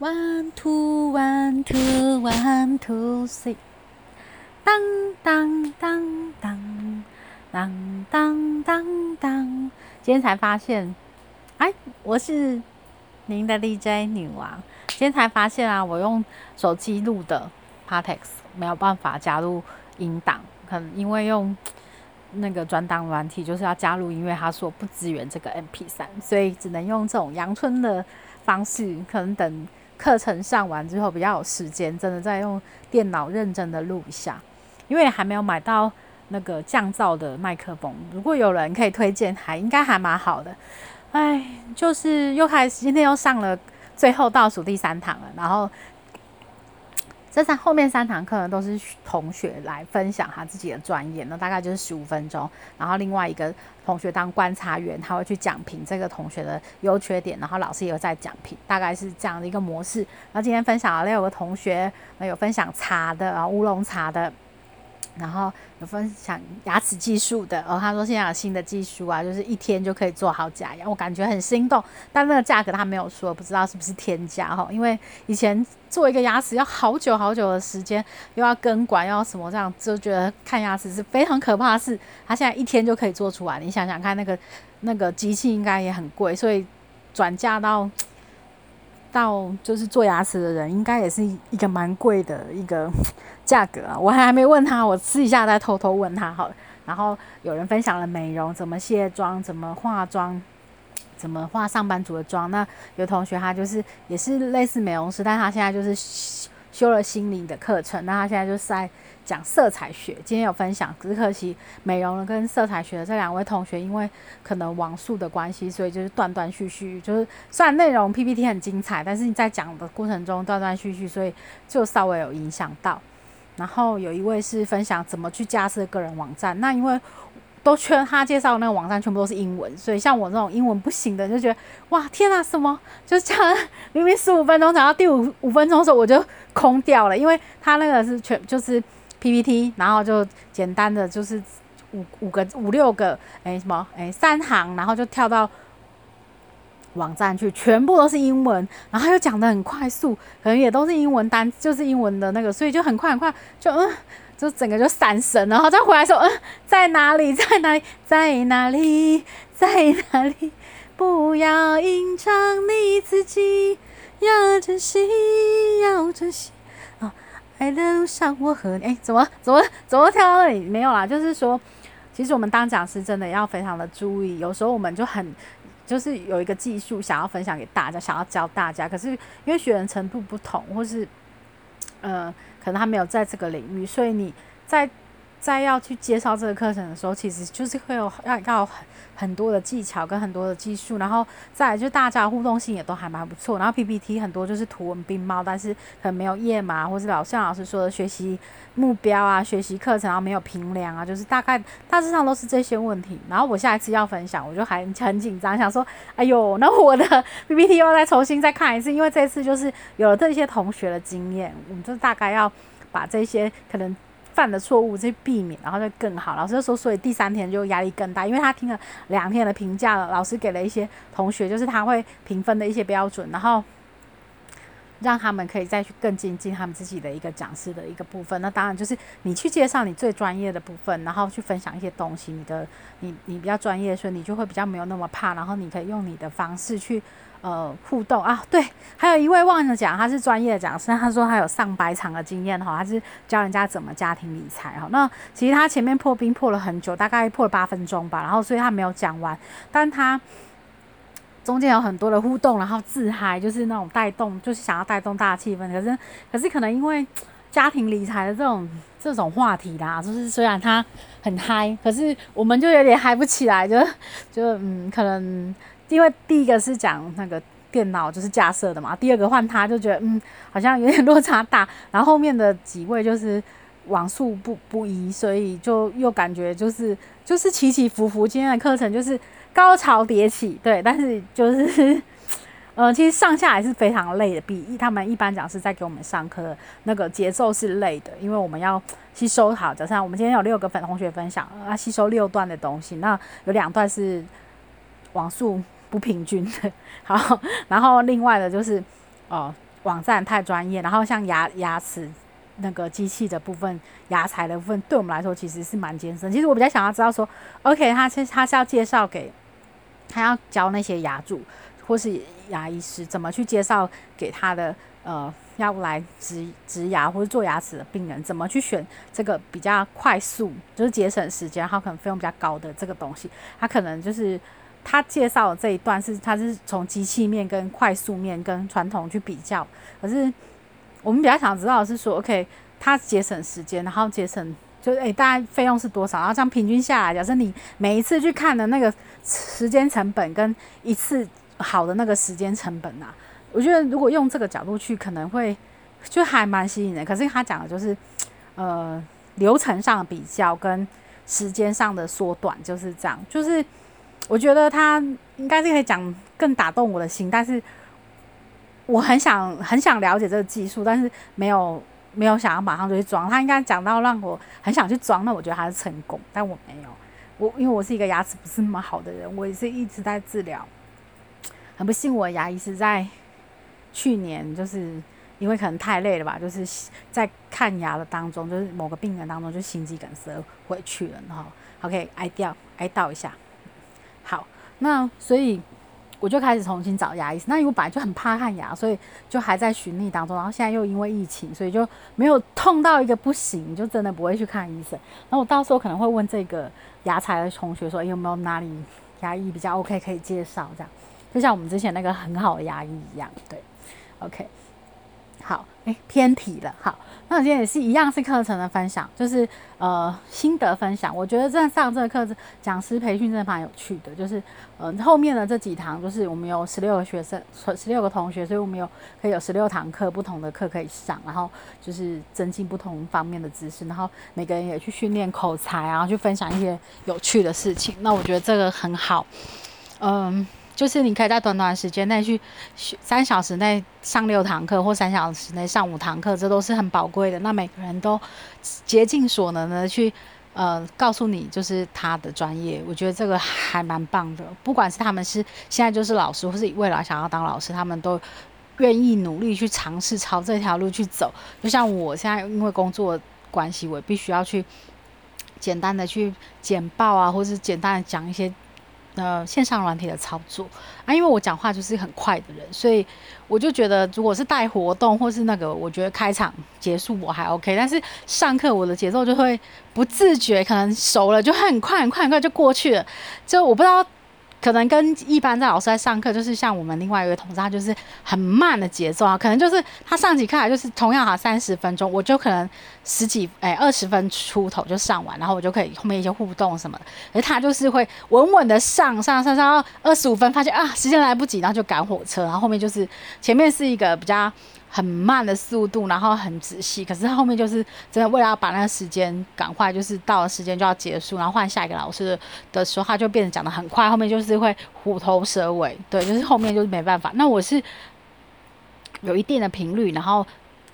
One two one two one two three，当当当当当当当当。今天才发现，哎，我是您的 DJ 女王。今天才发现啊，我用手机录的 Partex 没有办法加入音档，可能因为用 那个转档软体就是要加入音乐，他说不支援这个 MP 三，所以只能用这种阳春的方式，可能等。课程上完之后比较有时间，真的再用电脑认真的录一下，因为还没有买到那个降噪的麦克风。如果有人可以推荐，还应该还蛮好的。哎，就是又开始，今天又上了最后倒数第三堂了，然后。这三后面三堂课呢，都是同学来分享他自己的专业，那大概就是十五分钟。然后另外一个同学当观察员，他会去讲评这个同学的优缺点，然后老师也有在讲评，大概是这样的一个模式。然后今天分享了六个同学，那有分享茶的啊，乌龙茶的。然后有分享牙齿技术的，哦，他说现在有新的技术啊，就是一天就可以做好假牙，我感觉很心动。但那个价格他没有说，不知道是不是天价哈？因为以前做一个牙齿要好久好久的时间，又要根管，又要什么这样，就觉得看牙齿是非常可怕的事。他现在一天就可以做出来，你想想看，那个那个机器应该也很贵，所以转嫁到到就是做牙齿的人，应该也是一个蛮贵的一个。价格啊，我还还没问他，我私底下再偷偷问他好。然后有人分享了美容，怎么卸妆，怎么化妆，怎么化上班族的妆。那有同学他就是也是类似美容师，但他现在就是修了心理的课程。那他现在就是在讲色彩学。今天有分享，只可惜美容跟色彩学的这两位同学，因为可能网速的关系，所以就是断断续续。就是虽然内容 PPT 很精彩，但是你在讲的过程中断断续续，所以就稍微有影响到。然后有一位是分享怎么去架设个人网站，那因为都缺他介绍那个网站全部都是英文，所以像我这种英文不行的就觉得哇天啊什么就这样，明明十五分钟讲到第五五分钟的时候我就空掉了，因为他那个是全就是 PPT，然后就简单的就是五五个五六个哎什么哎三行，然后就跳到。网站去全部都是英文，然后又讲的很快速，可能也都是英文单，就是英文的那个，所以就很快很快，就嗯，就整个就闪神，然后再回来说，嗯，在哪里，在哪里，在哪里，在哪里？不要隐藏你自己，要珍惜，要珍惜。爱的路上我和你，哎，怎么怎么怎么跳到那里？没有啦，就是说，其实我们当讲师真的要非常的注意，有时候我们就很。就是有一个技术想要分享给大家，想要教大家，可是因为学员程度不同，或是，呃，可能他没有在这个领域，所以你在。在要去介绍这个课程的时候，其实就是会有要要很很多的技巧跟很多的技术，然后再来就大家互动性也都还蛮不错。然后 PPT 很多就是图文并茂，但是可能没有页码，或是老像老师说的学习目标啊、学习课程，然后没有评量啊，就是大概大致上都是这些问题。然后我下一次要分享，我就还很紧张，想说，哎呦，那我的 PPT 要再重新再看一次，因为这次就是有了这些同学的经验，我们就大概要把这些可能。犯的错误去避免，然后就更好。老师就说，所以第三天就压力更大，因为他听了两天的评价了，老师给了一些同学，就是他会评分的一些标准，然后让他们可以再去更精进他们自己的一个讲师的一个部分。那当然就是你去介绍你最专业的部分，然后去分享一些东西，你的你你比较专业，所以你就会比较没有那么怕，然后你可以用你的方式去。呃，互动啊，对，还有一位忘了讲，他是专业的讲师，他说他有上百场的经验哈，他是教人家怎么家庭理财哈。那其实他前面破冰破了很久，大概破了八分钟吧，然后所以他没有讲完，但他中间有很多的互动，然后自嗨，就是那种带动，就是想要带动大气氛。可是可是可能因为家庭理财的这种这种话题啦，就是虽然他很嗨，可是我们就有点嗨不起来，就就嗯，可能。因为第一个是讲那个电脑就是架设的嘛，第二个换他就觉得嗯好像有点落差大，然后后面的几位就是网速不不一，所以就又感觉就是就是起起伏伏。今天的课程就是高潮迭起，对，但是就是 呃其实上下还是非常累的，比他们一般讲师在给我们上课那个节奏是累的，因为我们要吸收好。早上我们今天有六个粉同学分享啊，吸收六段的东西，那有两段是网速。不平均的，好，然后另外的就是，哦，网站太专业，然后像牙牙齿那个机器的部分、牙材的部分，对我们来说其实是蛮艰深。其实我比较想要知道说，OK，他其实他是要介绍给他要教那些牙主或是牙医师怎么去介绍给他的呃要来植植牙或者做牙齿的病人，怎么去选这个比较快速，就是节省时间，然后可能费用比较高的这个东西，他可能就是。他介绍这一段是，他是从机器面跟快速面跟传统去比较。可是我们比较想知道的是说，OK，他节省时间，然后节省就是诶，大概费用是多少？然后这样平均下来，假设你每一次去看的那个时间成本跟一次好的那个时间成本啊，我觉得如果用这个角度去，可能会就还蛮吸引人。可是他讲的就是呃流程上的比较跟时间上的缩短，就是这样，就是。我觉得他应该是可以讲更打动我的心，但是我很想很想了解这个技术，但是没有没有想要马上就去装。他应该讲到让我很想去装，那我觉得他是成功，但我没有。我因为我是一个牙齿不是那么好的人，我也是一直在治疗。很不幸，我的牙医是在去年，就是因为可能太累了吧，就是在看牙的当中，就是某个病人当中就心肌梗塞回去了，然后 OK 哀掉哀悼一下。好，那所以我就开始重新找牙医生。那因为我本来就很怕看牙，所以就还在寻觅当中。然后现在又因为疫情，所以就没有痛到一个不行，就真的不会去看医生。然后我到时候可能会问这个牙材的同学说，有没有哪里牙医比较 OK 可以介绍？这样就像我们之前那个很好的牙医一样，对，OK。好，诶，偏题了。好，那今天也是一样，是课程的分享，就是呃心得分享。我觉得在上这个课，讲师培训真的蛮有趣的。就是呃后面的这几堂，就是我们有十六个学生，十六个同学，所以我们有可以有十六堂课，不同的课可以上，然后就是增进不同方面的知识，然后每个人也去训练口才，然后去分享一些有趣的事情。那我觉得这个很好，嗯。就是你可以在短短时间内去三小时内上六堂课，或三小时内上五堂课，这都是很宝贵的。那每个人都竭尽所能的去呃告诉你，就是他的专业，我觉得这个还蛮棒的。不管是他们是现在就是老师，或是未来想要当老师，他们都愿意努力去尝试朝这条路去走。就像我现在因为工作关系，我必须要去简单的去简报啊，或是简单的讲一些。呃，线上软体的操作啊，因为我讲话就是很快的人，所以我就觉得，如果是带活动或是那个，我觉得开场结束我还 OK，但是上课我的节奏就会不自觉，可能熟了就很快很快很快就过去了，就我不知道。可能跟一般在老师在上课，就是像我们另外一位同事，他就是很慢的节奏啊。可能就是他上几课来就是同样哈三十分钟，我就可能十几哎二十分出头就上完，然后我就可以后面一些互动什么的。而他就是会稳稳的上上上上到二十五分，发现啊时间来不及，然后就赶火车，然后后面就是前面是一个比较。很慢的速度，然后很仔细，可是后面就是真的为了要把那个时间赶快，就是到了时间就要结束，然后换下一个老师的时候，他就变得讲的很快，后面就是会虎头蛇尾，对，就是后面就是没办法。那我是有一定的频率，然后。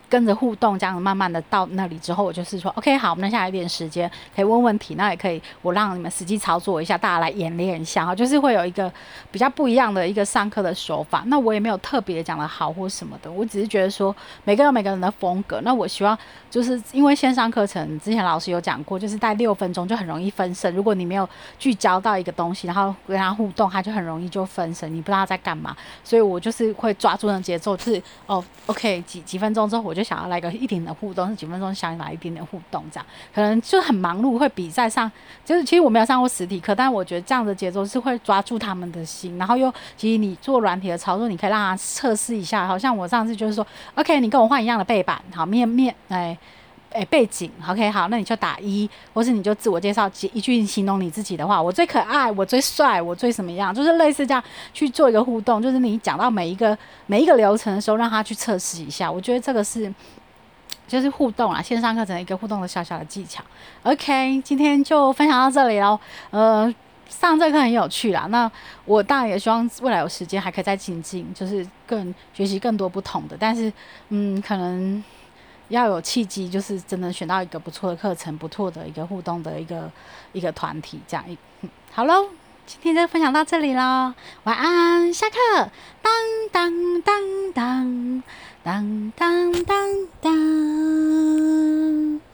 跟着互动，这样慢慢的到那里之后，我就是说，OK，好，我们下来一点时间可以问问题，那也可以我让你们实际操作一下，大家来演练一下哈，就是会有一个比较不一样的一个上课的手法。那我也没有特别讲的好或什么的，我只是觉得说每个人每个人的风格。那我希望就是因为线上课程之前老师有讲过，就是带六分钟就很容易分神。如果你没有聚焦到一个东西，然后跟他互动，他就很容易就分神，你不知道他在干嘛。所以我就是会抓住那节奏，就是哦，OK，几几分钟之后我我就。想要来个一点的互动，是几分钟想来一点点互动，这样可能就很忙碌，会比在上，就是其实我没有上过实体课，但我觉得这样的节奏是会抓住他们的心，然后又其实你做软体的操作，你可以让他测试一下，好像我上次就是说，OK，你跟我换一样的背板，好面面，哎。诶，背景，OK，好，那你就打一，或是你就自我介绍几一句形容你自己的话，我最可爱，我最帅，我最什么样，就是类似这样去做一个互动，就是你讲到每一个每一个流程的时候，让他去测试一下，我觉得这个是就是互动啊，线上课程一个互动的小小的技巧。OK，今天就分享到这里喽，呃，上这课很有趣啦，那我当然也希望未来有时间还可以再精进，就是更学习更多不同的，但是嗯，可能。要有契机，就是真的选到一个不错的课程，不错的一个互动的一个一个团体。这样一好喽，今天就分享到这里喽。晚安，下课。当当当当当当当当。